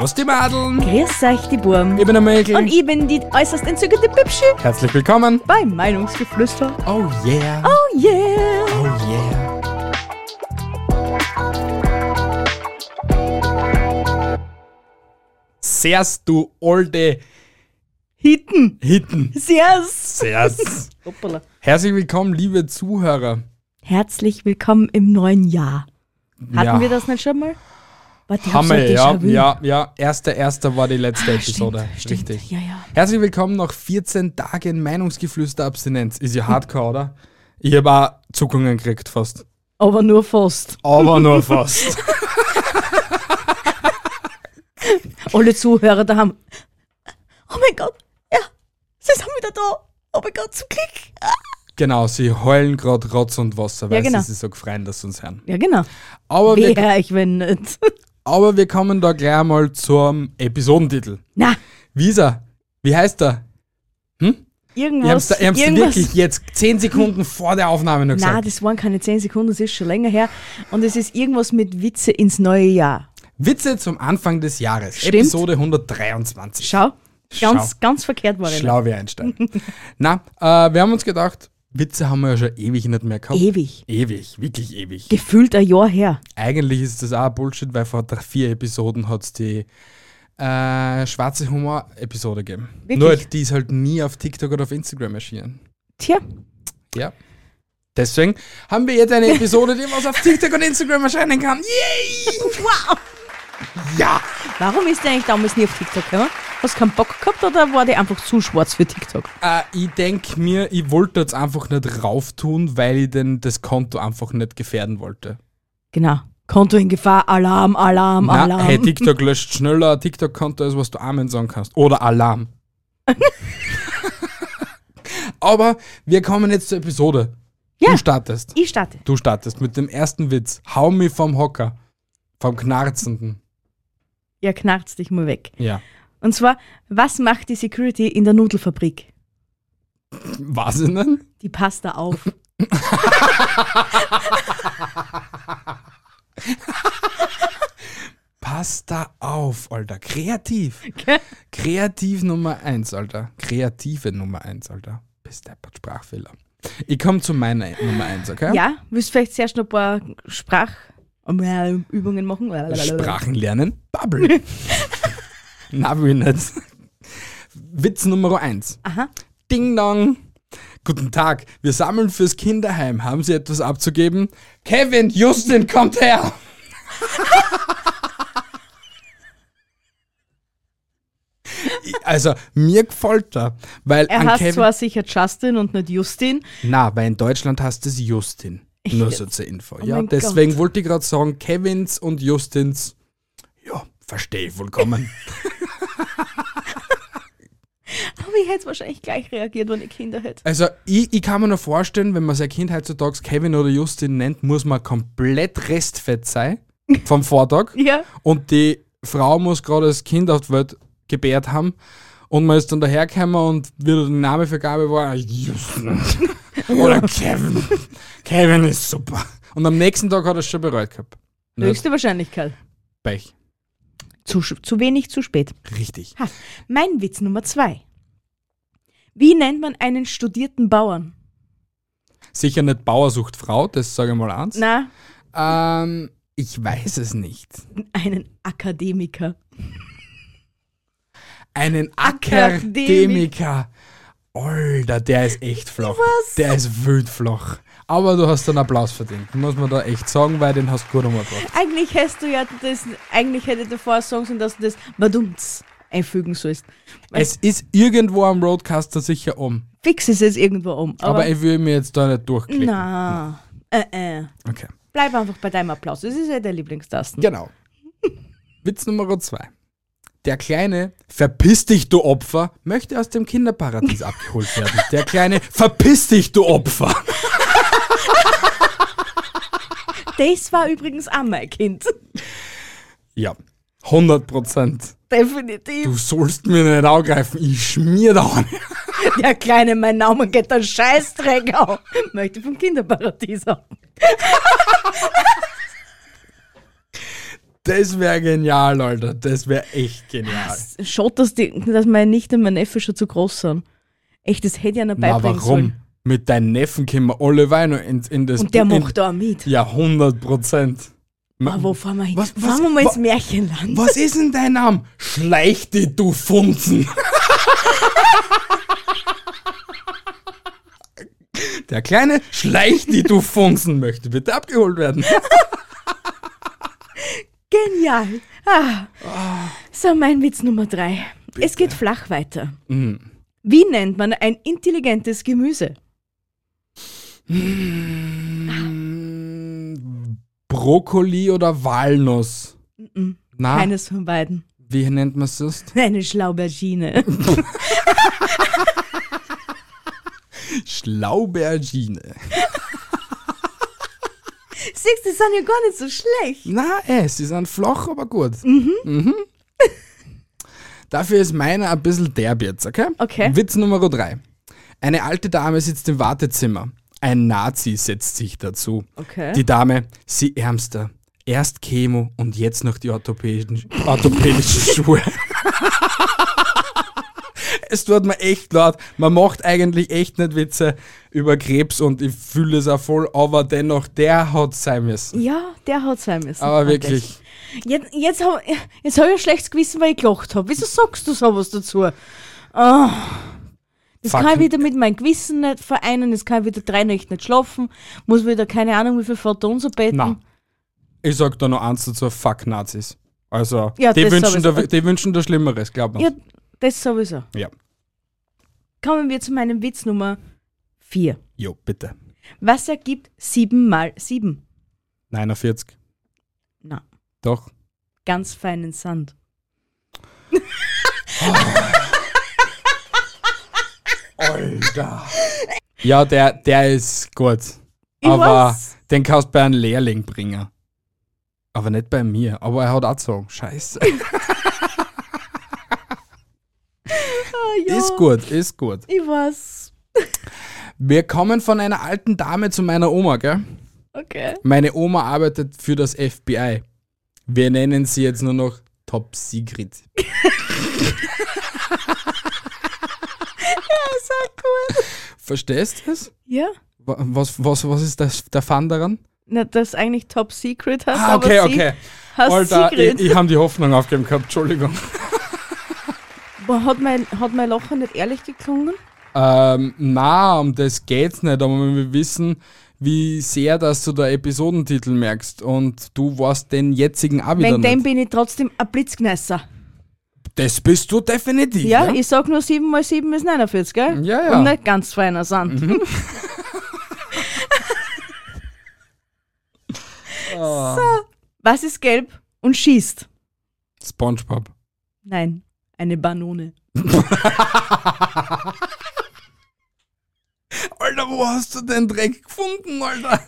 Servus die Madeln. Grüß euch, die Burm. Ich bin der Mäkel. Und ich bin die äußerst entzückende Bibschi Herzlich willkommen. bei Meinungsgeflüster. Oh yeah. Oh yeah. Oh yeah. Servus, du alte Hitten. Hitten. Servus. Servus. Hoppala. Herzlich willkommen, liebe Zuhörer. Herzlich willkommen im neuen Jahr. Hatten Ja. wir das nicht schon mal? Warte, ein ja, ja, ja. Erster, erster war die letzte Ah, Episode. Stimmt, stimmt. Richtig. Ja, ja. Herzlich willkommen nach 14 Tagen Meinungsgeflüster-Abstinenz. Ist ja hardcore, oder? Ich habe auch Zuckungen gekriegt fast. Aber nur fast. Aber nur fast. Alle Zuhörer da haben. Oh mein Gott. Ja, sie sind wieder da. Oh mein Gott, zum Glück. Ah. genau, sie heulen gerade Rotz und Wasser, weil Ja, genau. sie sich so gefreien, dass sie uns hören. Ja, genau. Aber Wer ich, wenn nicht. Aber wir kommen da gleich mal zum Episodentitel. Na, Wie ist er? Wie heißt er? Hm? Irgendwas. ich da irgendwas wirklich jetzt 10 Sekunden vor der Aufnahme noch Nein, gesagt. das waren keine 10 Sekunden, das ist schon länger her. Und es ist irgendwas mit Witze ins neue Jahr. Witze zum Anfang des Jahres. Stimmt. Episode 123. Schau, ganz, Schau. ganz verkehrt war das. Schlau wie Einstein. Na, äh, wir haben uns gedacht, Witze haben wir ja schon ewig nicht mehr gehabt. Ewig. Ewig, wirklich ewig. Gefühlt ein Jahr her. Eigentlich ist das auch Bullshit, weil vor drei, vier Episoden hat es die äh, schwarze Humor-Episode gegeben. Wirklich? Nur die ist halt nie auf TikTok oder auf Instagram erschienen. Tja, Ja. Deswegen haben wir jetzt eine Episode, die was auf TikTok und Instagram erscheinen kann. Yay! wow. Ja! Warum ist der eigentlich damals nie auf TikTok gekommen? Hast du keinen Bock gehabt oder war der einfach zu schwarz für TikTok? Äh, ich denke mir, ich wollte jetzt einfach nicht rauf tun, weil ich denn das Konto einfach nicht gefährden wollte. Genau. Konto in Gefahr, Alarm, Alarm, Na, Alarm. hey, TikTok löscht schneller TikTok-Konto, als was du Amen sagen kannst. Oder Alarm. Aber wir kommen jetzt zur Episode. Ja. Du startest. ich starte. Du startest mit dem ersten Witz. Hau mich vom Hocker. Vom Knarzenden. Ja, knarzt dich mal weg. Ja. Und zwar, was macht die Security in der Nudelfabrik? Was denn? Die passt da auf. Pass da auf, Alter. Kreativ. Gell? Kreativ Nummer eins, Alter. Kreative Nummer eins, Alter. Bis deppert Sprachfehler. Ich komme zu meiner Nummer eins, okay? Ja, willst du vielleicht zuerst noch ein paar Sprachübungen machen? Sprachen lernen. Bubble. Na, will ich nicht. Witz Nummer eins. Aha. Ding dong. Guten Tag, wir sammeln fürs Kinderheim. Haben Sie etwas abzugeben? Kevin, Justin, kommt her! Also, mir gefällt er, weil Er heißt zwar sicher Justin und nicht Justin. Na, weil in Deutschland heißt es Justin. Nur so zur Info. ja, mein deswegen Gott. wollte ich gerade sagen, Kevins und Justins, ja, verstehe ich vollkommen. Aber ich hätte wahrscheinlich gleich reagiert, wenn ich Kinder hätte. Also ich, ich kann mir noch vorstellen, wenn man sein Kind heutzutage Kevin oder Justin nennt, muss man komplett restfett sein vom Vortag Ja. und die Frau muss gerade das Kind auf die Welt gebärt haben und man ist dann dahergekommen und wieder der Name für Gabe war Justin oder Kevin. Kevin ist super. Und am nächsten Tag hat er es schon bereut gehabt. Nicht Höchste Wahrscheinlichkeit. Pech. Zu, zu wenig, zu spät. Richtig. Ha. Mein Witz Nummer zwei. Wie nennt man einen studierten Bauern? Sicher nicht Bauersucht Frau, das sage ich mal eins. Na, Ähm, ich weiß es nicht. einen Akademiker. Einen Akademiker. Akademiker. Alter, der ist echt flach. Was? Der ist wild flach. Aber du hast einen Applaus verdient, muss man da echt sagen, weil den hast du gut umgebracht. Eigentlich hättest du ja das, eigentlich hätte der vorher sagen sollen, dass du das Badumts einfügen sollst. Es ist irgendwo am Roadcaster sicher um. fix ist es irgendwo um. Aber, Aber, ich will mir jetzt da nicht durchklicken. na, äh, äh. Okay. Bleib einfach bei deinem Applaus. Das ist ja der Lieblingstasten. Genau. Witz Nummer zwei. Der kleine Verpiss dich, du Opfer, möchte aus dem Kinderparadies abgeholt werden. Der kleine Verpiss dich, du Opfer. Das war übrigens auch mein Kind. Ja, 100 Prozent. Definitiv. Du sollst mir nicht angreifen, ich schmier da an. Der kleine, mein Name geht der Scheißdreck auf. Möchte vom Kinderparadies haben. Das wäre genial, Alter. Das wäre echt genial. Schaut, dass, die, dass meine Nichte und mein Neffe schon zu groß sind. Echt, das hätte ich Na, beibringen warum? sollen. Mit deinen Neffen können wir alle Weine in, in das Und der in, macht da auch mit. Ja, 100 Prozent. Ah, wo fahren wir hin? Was- was- fahren wir mal wa- ins Märchenland. Was ist denn dein Name? Schleich dich, du Funzen. Der kleine Schleich dich, du Funzen möchte bitte abgeholt werden. Genial. Ah. So, mein Witz Nummer drei. Es geht flach weiter. Mm. Wie nennt man ein intelligentes Gemüse? Brokkoli oder Walnuss? Mhm. Na, Keines von beiden. wie nennt man es sonst? Eine Schlaubergine. Schlaubergine. Siehst du, die sind ja gar nicht so schlecht. Na, eh, sie sind flach, aber gut. Mhm. Dafür ist meiner ein bisschen derb jetzt, okay? Okay. Witz Nummer drei. Eine alte Dame sitzt im Wartezimmer. Ein Nazi setzt sich dazu. Okay. Die Dame, sie ärmster. Erst Chemo und jetzt noch die orthopädischen, orthopädischen Schuhe. es tut mir echt leid. Man macht eigentlich echt nicht Witze über Krebs und ich fühle es auch voll, aber dennoch, der hat sein müssen. ja, der hat sein müssen. Aber wirklich. ich. Jetzt, jetzt habe jetzt hab ich ein schlechtes Gewissen, weil ich gelacht habe. Wieso sagst du sowas dazu? Ah. Das Fuck. kann ich wieder mit meinem Gewissen nicht vereinen, das kann ich wieder drei Nächte nicht schlafen, muss wieder keine Ahnung wie viel Vater unser beten. Na, ich sag da noch eins dazu, fuck Nazis. Also, Ja, die, wünschen da, die wünschen da Schlimmeres, glaub mir. Ja, das sowieso. Ja. Kommen wir zu meinem Witz Nummer 4. Jo, bitte. Was ergibt 7 mal 7? 49. Na, Doch. ganz feinen Sand. Alter. Ja, der, der ist gut. Ich aber weiß. den kannst du bei einem Lehrling bringen. Aber nicht bei mir. Aber er hat auch so. Scheiße. Ah, ja, Ist gut, ist gut. Ich weiß. Wir kommen von einer alten Dame zu meiner Oma, gell? Okay. Meine Oma arbeitet für das FBI. Wir nennen sie jetzt nur noch Top Secret. So gut. Verstehst du es? Ja? Wa- Was, was, was ist das, der Fun daran? Na, das eigentlich Top Secret hast, Ah, aber okay, sie okay. hast Alter, ich, Secret. ich habe die Hoffnung aufgegeben gehabt, Entschuldigung. Boah, hat, mein, hat mein Lachen nicht ehrlich geklungen? Ähm, na, um das geht's nicht, aber wir wissen, wie sehr, dass du der Episodentitel merkst und du warst den jetzigen auch wieder Wegen dem nicht. bin ich trotzdem ein Blitzgnässer. Das bist du definitiv. Ja, Ja, ich sag nur 7 mal 7 ist 49, gell? Ja, ja. Und nicht ganz feiner Sand. Mhm. Was ist gelb und schießt? Spongebob. Nein, eine Banone. Alter, wo hast du den Dreck gefunden, Alter?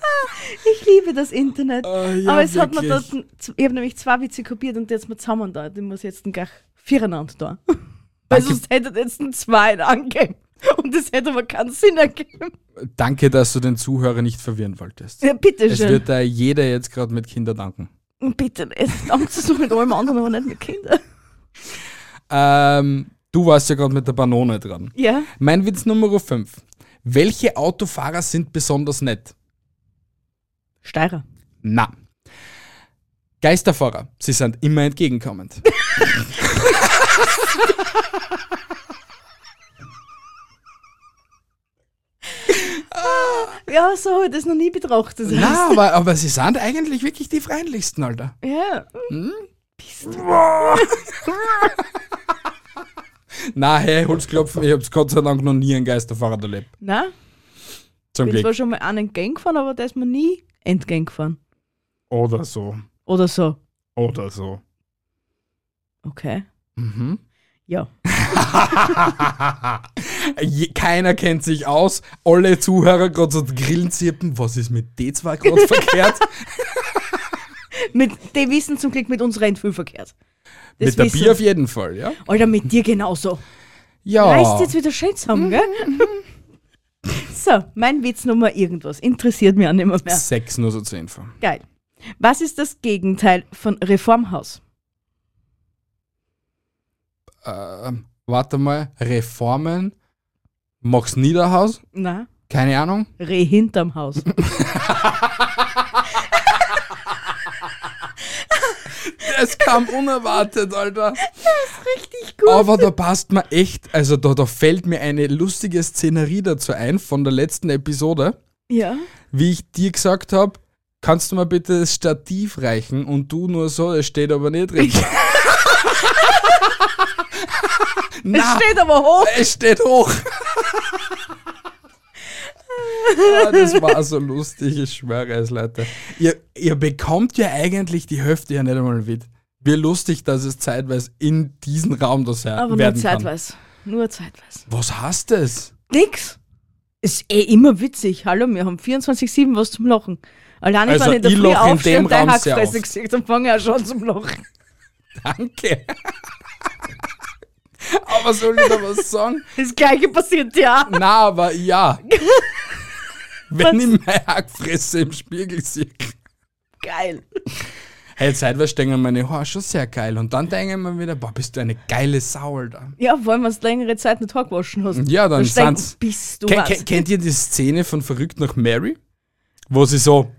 Ich liebe das Internet. Äh, ja, aber es hat mir wirklich. dort, ich habe nämlich zwei Witze kopiert und jetzt mal zusammen da. Ich muss jetzt gleich viereinander da. Weil sonst hätte jetzt ein zwei angegeben. Und das hätte aber keinen Sinn ergeben. Danke, dass du den Zuhörer nicht verwirren wolltest. Ja, bitte Es wird da jeder jetzt gerade mit Kinder danken. Bitte, jetzt Angst du mit allem anderen, aber nicht mit Kindern. Ähm, du warst ja gerade mit der Banone dran. Ja? Mein Witz Nummer 5. Welche Autofahrer sind besonders nett? Steirer. Na. Geisterfahrer. Sie sind immer entgegenkommend. Ja, so habe ich das noch nie betrachtet. Na, aber, aber sie sind eigentlich wirklich die freundlichsten, Alter. Ja. Na, hey, Holzklopfen, ich hab's Gott sei Dank noch nie einen Geisterfahrer erlebt. Nein, Zum ich bin zwar Glück. schon mal einen entgegen gefahren, aber der ist mir nie entgegen gefahren. Oder so. Oder so. Oder so. Okay. Mhm. Ja. Keiner kennt sich aus. Alle Zuhörer gerade so Grillen zirpen. Was ist mit D zwei gerade verkehrt? Mit, die wissen zum Glück mit uns rennt viel verkehrt. Das mit der wissen- Bier auf jeden Fall, ja? Alter, mit dir genauso. Ja. Reißt jetzt wieder schön zusammen, gell? so, mein Witz Nummer irgendwas. Interessiert mich auch nicht mehr. mehr. Sechs nur so zur Info. Geil. Was ist das Gegenteil von Reformhaus? Ähm, warte mal, Reformen, Max Niederhaus, Na, keine Ahnung. Reh hinterm Haus. Es kam unerwartet, Alter. Richtig gut. Aber da passt mir echt, also da, da fällt mir eine lustige Szenerie dazu ein von der letzten Episode, Ja. wie ich dir gesagt habe, kannst du mir bitte das Stativ reichen und du nur so, es steht aber nicht richtig. Es steht aber hoch. es steht hoch. ah, das war so lustig, ich schwöre es, Leute. Ihr, ihr bekommt ja eigentlich die Hälfte ja nicht einmal mit. Wie lustig, dass es zeitweise in diesen Raum das her Aber nur werden kann. zeitweise. Nur zeitweise. Was heißt das? Nix. Ist eh immer witzig. Hallo, wir haben 24-7 was zum Lachen. Allein Also, wenn ich in der Früh aufstehe dem und dein Raum sehr Hackfresse gesehen, dann fange ich auch schon zum Lachen. Danke. aber soll ich da was sagen? Das gleiche passiert ja. Na, aber ja. Wenn ich meine Hackfresse im Spiegel sehe. Geil. Hey, zeitweise denken meine Haare schon sehr geil. Und dann denken wir wieder, boah, bist du eine geile Sau, Alter. Ja, vor allem, wenn du längere Zeit nicht Haar gewaschen hast. Ja, dann Dann denken, sind's. bist du Ken, was. ken, kennt ihr die Szene von Verrückt nach Mary? Wo sie so.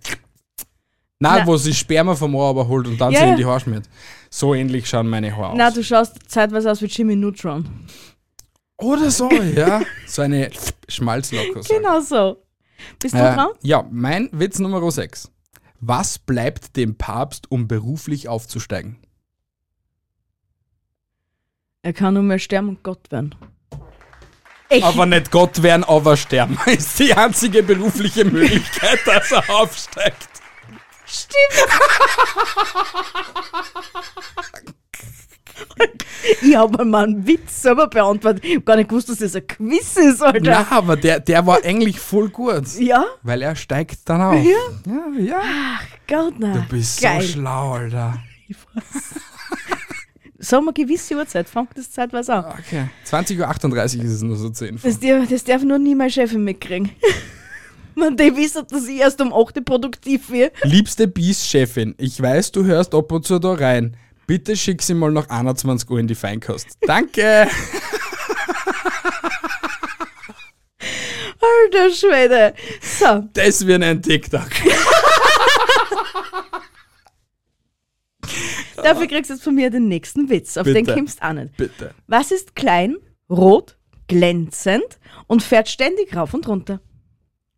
Nein, Na. wo sie Sperma vom Ohr aber holt und dann Ja, sie in die Haare schmiert. So ähnlich schauen meine Haare Na, aus. du schaust zeitweise aus wie Jimmy Neutron. Oder so, ja. So eine Schmalzlocke. Genau so. Bist du Äh, dran? ja, mein Witz Nummer 6. Was bleibt dem Papst, um beruflich aufzusteigen? Er kann nur mehr sterben und Gott werden. Echt? Aber nicht Gott werden, aber sterben. Ist die einzige berufliche Möglichkeit, dass er aufsteigt. Ich habe mal einen Witz selber beantwortet. Ich habe gar nicht gewusst, dass das ein Quiz ist, Alter. Na, aber der, der war eigentlich voll gut. Ja? Weil er steigt dann auf. Ja? Ja, ja. Gott, nein. Du bist Geil. so schlau, Alter. Sagen wir gewisse Uhrzeit, fängt das zeitweise an. Okay. 20.38 Uhr ist es nur so 10 Das, darf- das darf nur nie meine Chefin mitkriegen. Man, die wissen, dass ich erst um 8 Uhr produktiv bin. Liebste Bies-Chefin, ich weiß, du hörst ab und zu da rein. Bitte schick sie mal nach 21 Uhr in die Feinkost. Danke! Alter Schwede. So, Das wird ein TikTok. dafür kriegst du jetzt von mir den nächsten Witz. Auf den Bitte. kommst du auch nicht. Bitte. Was ist klein, rot, glänzend und fährt ständig rauf und runter?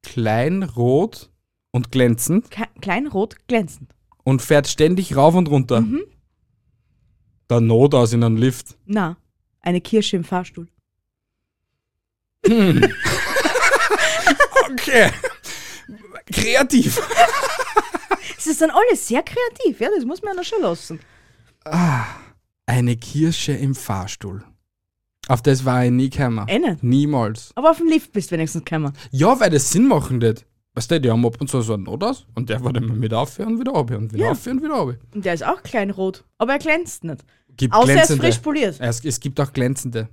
Klein, rot und glänzend Ke klein, rot, glänzend. und fährt ständig rauf und runter. Der Not aus in einem Lift. Na, eine Kirsche im Fahrstuhl. Okay. Kreativ. Es ist dann alles sehr kreativ, ja, das muss man ja noch schon lassen. Eine Kirsche im Fahrstuhl. Auf das war ich nie gekommen. Eh nicht. Niemals. Aber auf dem Lift bist du wenigstens gekommen. Ja, weil das Sinn machen wird. Weißt du, die haben ab und zu so einen Not aus und der war dann mit aufhören und wieder runter und wieder Ja. aufhören und wieder runter. Und der ist auch klein rot, aber er glänzt nicht. Gibt Außer er ist frisch poliert. Es, es gibt auch glänzende.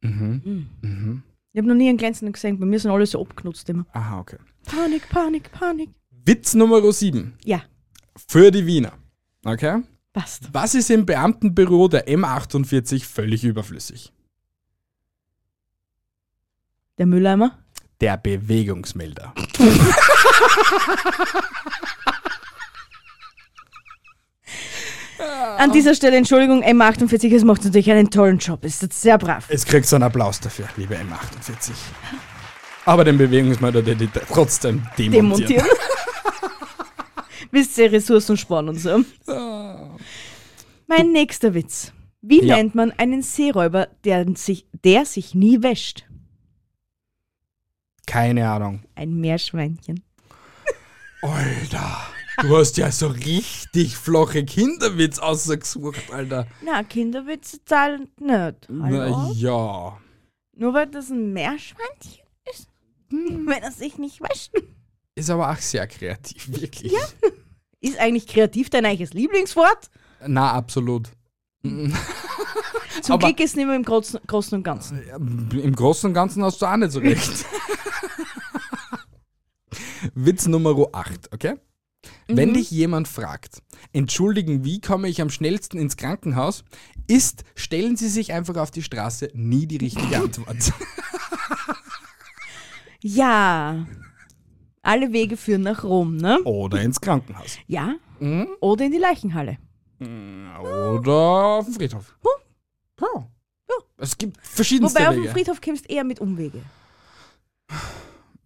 Mhm. Mhm. Ich habe noch nie einen glänzenden gesehen, bei mir sind alle so abgenutzt immer. Aha, okay. Panik, Panik, Panik. Witz Nummer 7. Ja, Für die Wiener. Okay? passt. Was ist im Beamtenbüro der M48 völlig überflüssig? Der Mülleimer? Der Bewegungsmelder. An dieser Stelle, Entschuldigung, M48, es macht natürlich einen tollen Job. Es ist sehr brav. Jetzt kriegst du einen Applaus dafür, liebe M48. Aber den Bewegungsmelder, der die trotzdem demontieren. Demontieren. Wisst ihr, Ressourcen sparen und so. Mein nächster Witz. Wie Ja. nennt man einen Seeräuber, der sich, der sich nie wäscht? Keine Ahnung. Ein Meerschweinchen. Alter, du hast ja so richtig flache Kinderwitz ausgesucht, Alter. Na, Kinderwitze zahlen nicht. Na Hallo? ja. Nur weil das ein Meerschweinchen ist? Wenn er sich nicht wäscht. Ist aber auch sehr kreativ, wirklich. Ist eigentlich kreativ dein eigenes Lieblingswort? Na, absolut. Zum Aber- Glück ist es nicht mehr im Großen, Großen und Ganzen. Im Großen und Ganzen hast du auch nicht so recht. Witz Nummer 8, okay? Wenn dich jemand fragt, entschuldigen, wie komme ich am schnellsten ins Krankenhaus, ist, stellen Sie sich einfach auf die Straße, nie die richtige Antwort. Ja. Alle Wege führen nach Rom, ne? Oder ins Krankenhaus. Ja. Oder in die Leichenhalle. Oder auf dem Friedhof. Ja. Es gibt verschiedenste Wobei auf dem Wege. Friedhof kommst du eher mit Umwege.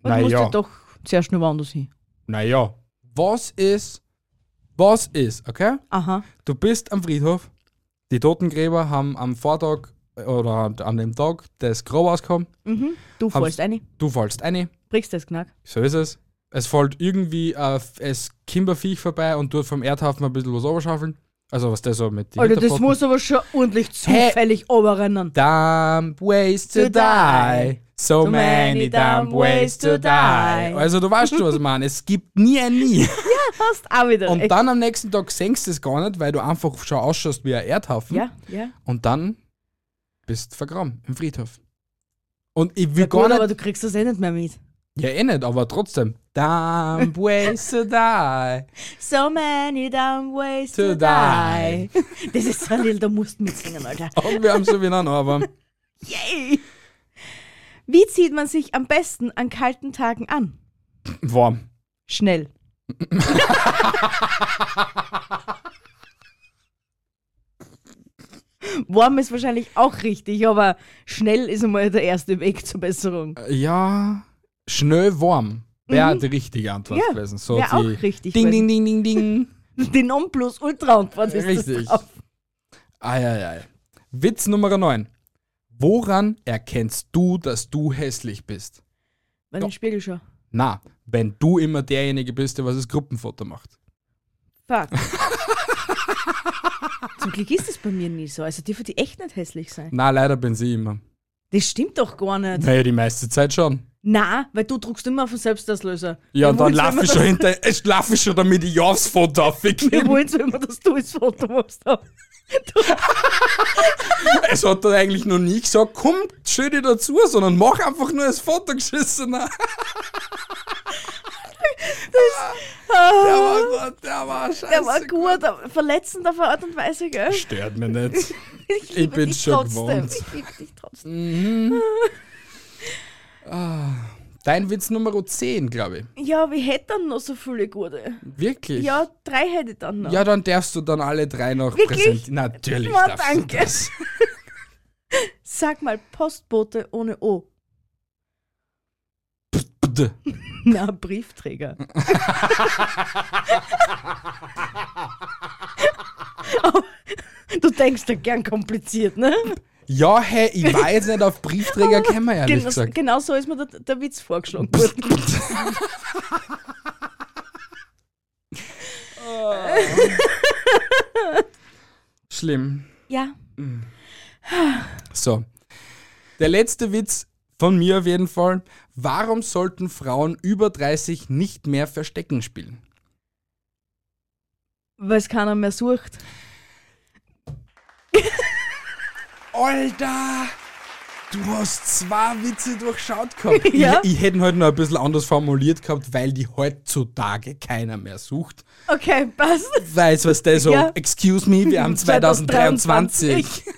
Und du musst Naja. ja doch sehr schnell woanders hin. Naja, was ist, was ist, okay? Aha. Du bist am Friedhof, die Totengräber haben am Vortag oder an dem Tag das Grab ausgekommen, Mhm. Du fällst eine, du fallst eine, brichst das Knack. so ist es. Es fällt irgendwie es Kimberviech vorbei und tut vom Erdhaufen ein bisschen was oberschaufeln. Also was der so mit Alter, das muss aber schon ordentlich zufällig oberrennen. Dumb ways to, die. So, So many dumb ways to die. Also du weißt schon, was ich meine. Es gibt nie ein Nie. Hast auch wieder Und recht. dann am nächsten Tag senkst du es gar nicht, weil du einfach schon ausschaust wie ein Erdhaufen. Ja, ja. Und dann bist du vergraben im Friedhof. Und ich will Ja, gar gut, nicht. aber du kriegst das eh nicht mehr mit. Ja, eh nicht, aber trotzdem. Dumb ways to die. So many dumb ways To to, die. Das ist so ein Lied, da musst du mitsingen, Alter. Und wir haben so wieder noch, aber Yay! Wie zieht man sich am besten an kalten Tagen an? warm. Schnell. Warm ist wahrscheinlich auch richtig, aber schnell ist einmal der erste Weg zur Besserung. Ja, schnell warm. Wäre die richtige Antwort Mhm. Ja, gewesen. So wär die auch richtig Ding, ding, ding, ding, ding. Die Nonplus-Ultra-Antwort ist Richtig. das drauf. Eieiei. Witz Nummer 9. Woran erkennst du, dass du hässlich bist? Wenn ich in den Spiegel schaue. Na, wenn du immer derjenige bist, der was das Gruppenfoto macht. Fuck. Zum Glück ist es bei mir nie so. Also dürfen die echt nicht hässlich sein. Na, leider bin sie immer. Das stimmt doch gar nicht. Naja, die meiste Zeit schon. Na, weil du druckst immer auf den Selbstauslöser. Ja, und dann laufe ich schon hinter, ich laufe schon damit ich ja aufs Foto Wir aufgebe. wollen so immer, dass du das Foto machst. Es hat dann eigentlich noch nie gesagt, komm, stell dich dazu, sondern mach einfach nur das Foto geschissen. Der war, der war scheiße. Der war gut, aber verletzend auf eine Art und Weise, gell? Stört mich nicht. Ich, liebe bin schon trotzdem. gewohnt. Ich liebe dich trotzdem. Dein Witz Nummer 10, glaube ich. Ja, wir hätten dann noch so viele gute. Wirklich? Ja, drei hätte ich dann noch. Ja, dann darfst du dann alle drei noch Wirklich? präsentieren. Natürlich Na, darfst danke. du das. Sag mal, Postbote ohne O. Na, Briefträger. Aber du denkst da gern kompliziert, ne? Ja, hey, ich war jetzt nicht auf Briefträger gekommen, ehrlich Genau, gesagt. genau so ist mir der, der Witz vorgeschlagen worden. Schlimm. ja, So. Der letzte Witz von mir auf jeden Fall. Warum sollten Frauen über 30 nicht mehr Verstecken spielen? weil es keiner mehr sucht. Alter! Du hast zwei Witze durchschaut gehabt. Ja. Ich, ich hätte ihn halt noch ein bisschen anders formuliert gehabt, weil die heutzutage keiner mehr sucht. Okay, passt. Weiß, was der so, Ja. excuse me, wir haben 2023.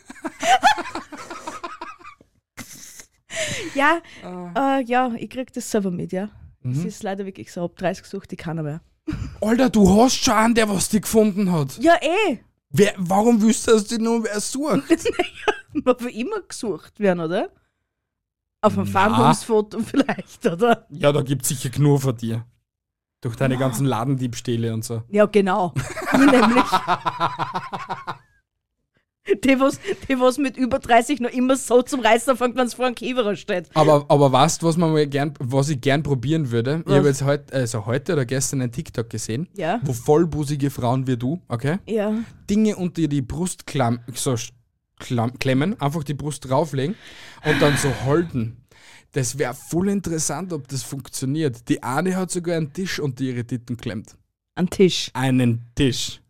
Ja, Ah. äh, ja, ich krieg das selber mit, ja. Mhm. Es ist leider wirklich so, ab 30 sucht die keiner mehr. Alter, du hast schon einen, der was dich gefunden hat. Ja, eh. Wer, warum wüsstest du, dass die nur wer sucht? Man will immer gesucht werden, oder? Auf einem. Fahndungsfoto vielleicht, oder? Ja, da gibt sicher genug von dir. Durch deine ganzen Ladendiebstähle und so. Ja, genau. Nämlich. Die was, die, was mit über 30 noch immer so zum Reißen anfängt, wenn es vor einem Kiewerer steht. Aber, aber weißt du, was, man mal gern, was ich gern probieren würde? Ich Was? habe jetzt heute, also heute oder gestern einen TikTok gesehen, Ja. wo vollbusige Frauen wie du, okay, Ja. Dinge unter die Brust klamm, so klamm, klemmen, einfach die Brust drauflegen und dann so halten. Das wäre voll interessant, ob das funktioniert. Die eine hat sogar einen Tisch unter ihre Titten klemmt. An Tisch. Einen Tisch.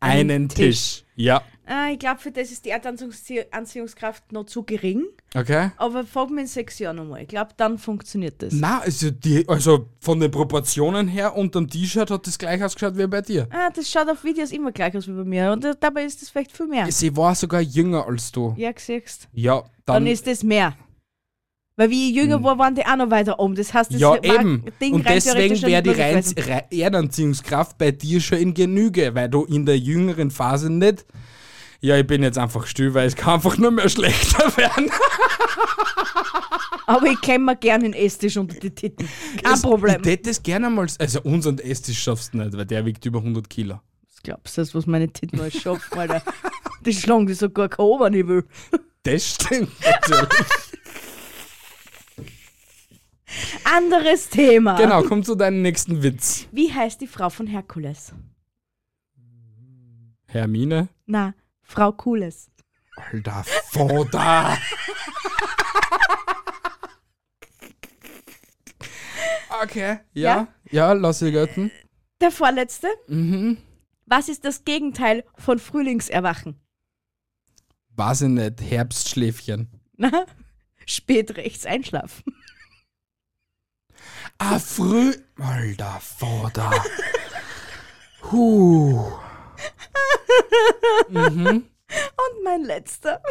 Einen Einen Tisch. Tisch. Ja. Ah, ich glaube, für das ist die Erdanziehungskraft noch zu gering. Okay? Aber frag mich in sechs Jahren nochmal. Ich glaube, dann funktioniert das. Na, also, die, also von den Proportionen her unterm T-Shirt hat das gleich ausgeschaut wie bei dir. Ah, das schaut auf Videos immer gleich aus wie bei mir. Und äh, dabei ist das vielleicht viel mehr. Sie war sogar jünger als du. Ja, siehst Ja, Dann dann. ist das mehr. Weil wie ich jünger war, waren die auch noch weiter oben. Das heißt, das ja, eben. Ding Und deswegen wäre die Rein Erdanziehungskraft bei dir schon in Genüge, weil du in der jüngeren Phase nicht. Ja, ich bin jetzt einfach still, weil es kann einfach nur mehr schlechter werden. Aber ich klemme mir gerne den Esstisch unter die Titten. Kein Es- Problem. Ich hätte das gerne mal. Also, unseren Esstisch schaffst du nicht, weil der wiegt über 100 Kilo. Was glaubst du, das, was meine Titten alles schaffen, Alter? Die schlagen die sogar kein Oberniveau. Das stimmt natürlich. Anderes Thema. genau, komm zu deinem nächsten Witz. Wie heißt die Frau von Herkules? Hermine. Na, Frau Cooles. Alter Vater. okay, ja, ja, lass ich gelten. Der vorletzte. Mhm. Was ist das Gegenteil von Frühlingserwachen? Weiß ich nicht, Herbstschläfchen. Na, spät rechts einschlafen. Ah, früh. Alter Vater. Huh. Und mein letzter.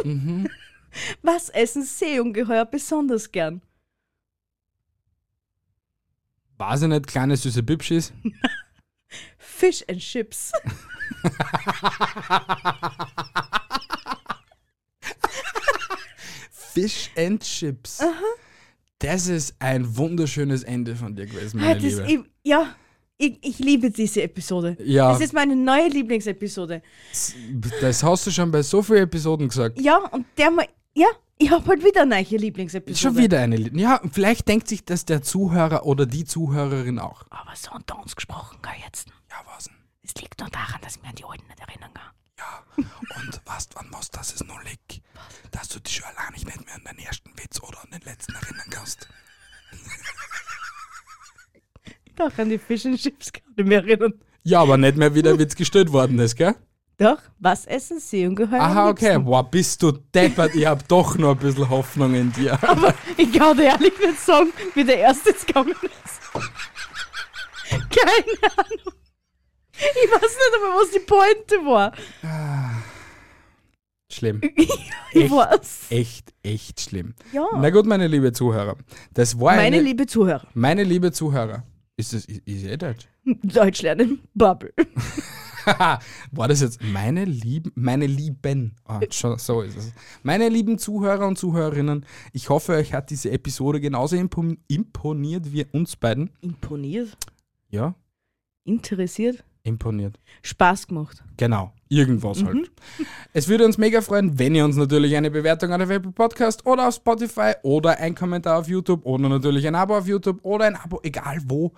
Was essen Seeungeheuer besonders gern? Weiß ich nicht, kleine süße Bibschis. Fish and Chips. Fish and Chips. Das ist ein wunderschönes Ende von dir gewesen, Ah, meine das, Liebe. ich, ja, ich, ich liebe diese Episode. Ja. Das ist meine neue Lieblingsepisode. Das hast du schon bei so vielen Episoden gesagt. Ja, und der mal, ja, ich habe halt wieder eine neue Lieblingsepisode. Schon wieder eine. Ja, vielleicht denkt sich das der Zuhörer oder die Zuhörerin auch. Aber so unter uns gesprochen, gell, jetzt. Ja, was denn? Es liegt nur daran, dass ich mich an die Alten nicht erinnern kann. Ja. Und weißt wann was das ist noch liegt? Dass du dich schon allein nicht mehr an den ersten Witz oder an den letzten erinnern kannst. Doch, an die Fish and Chips kann ich mich erinnern. Ja, aber nicht mehr wie der Witz gestellt worden ist, gell? Doch, was essen Seeungeheuer am Aha, okay. Boah, bist du deppert. Ich hab doch noch ein bisschen Hoffnung in dir. Aber ich kann dir ehrlich nicht sagen, wie der erste jetzt gegangen ist. Keine Ahnung. Ich weiß nicht einmal, was die Pointe war. Schlimm. Ich Echt? weiß. Echt, echt schlimm. Ja. Na gut, meine liebe Zuhörer. Das war Meine eine, liebe Zuhörer. meine liebe Zuhörer. Ist das, ist, eh Deutsch? Deutsch lernen, Bubble. War das jetzt meine lieben, meine lieben, ah, so ist es. Meine lieben Zuhörer und Zuhörerinnen, ich hoffe, euch hat diese Episode genauso impon- imponiert wie uns beiden. Imponiert, Ja, interessiert, imponiert. Spaß gemacht. Genau, irgendwas halt. Es würde uns mega freuen, wenn ihr uns natürlich eine Bewertung an der Apple Podcast oder auf Spotify oder ein Kommentar auf YouTube oder natürlich ein Abo auf YouTube oder ein Abo, egal wo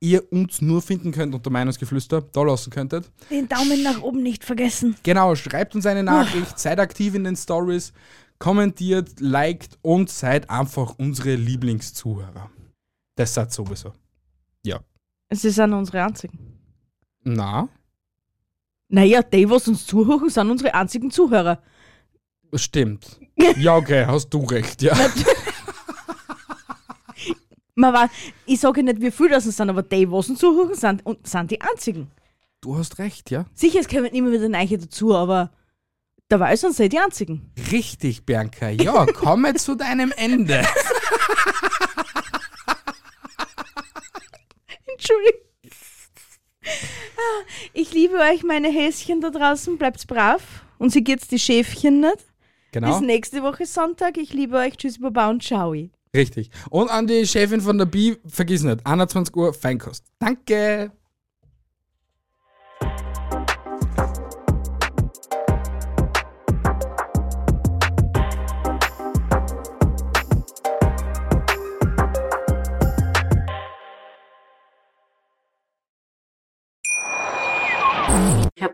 ihr uns nur finden könnt unter Meinungsgeflüster, da lassen könntet. Den Daumen nach oben nicht vergessen. Genau, schreibt uns eine Nachricht, seid aktiv in den Stories, kommentiert, liked und seid einfach unsere Lieblingszuhörer. Das seid sowieso. Ja. Sie sind unsere einzigen. Na, Naja, die, was uns zuhören, sind unsere einzigen Zuhörer. stimmt. Ja, okay, hast du recht, ja. Man war, ich sage nicht, wie viele das sind, aber die, was uns zuhören, sind, und sind die einzigen. Du hast recht, ja. Sicher, es kommen immer wieder neue dazu, aber dabei sind sie die einzigen. Richtig, Bianca. Ja, komme zu deinem Ende. Entschuldigung. Ah, Ich liebe euch, meine Häschen da draußen. Bleibt brav. Und sie geht's die Schäfchen nicht. Genau. Bis nächste Woche Sonntag. Ich liebe euch. Tschüss, Baba und Ciao. Richtig. Und an die Chefin von der Bi, vergiss nicht, 21 Uhr Feinkost. Danke.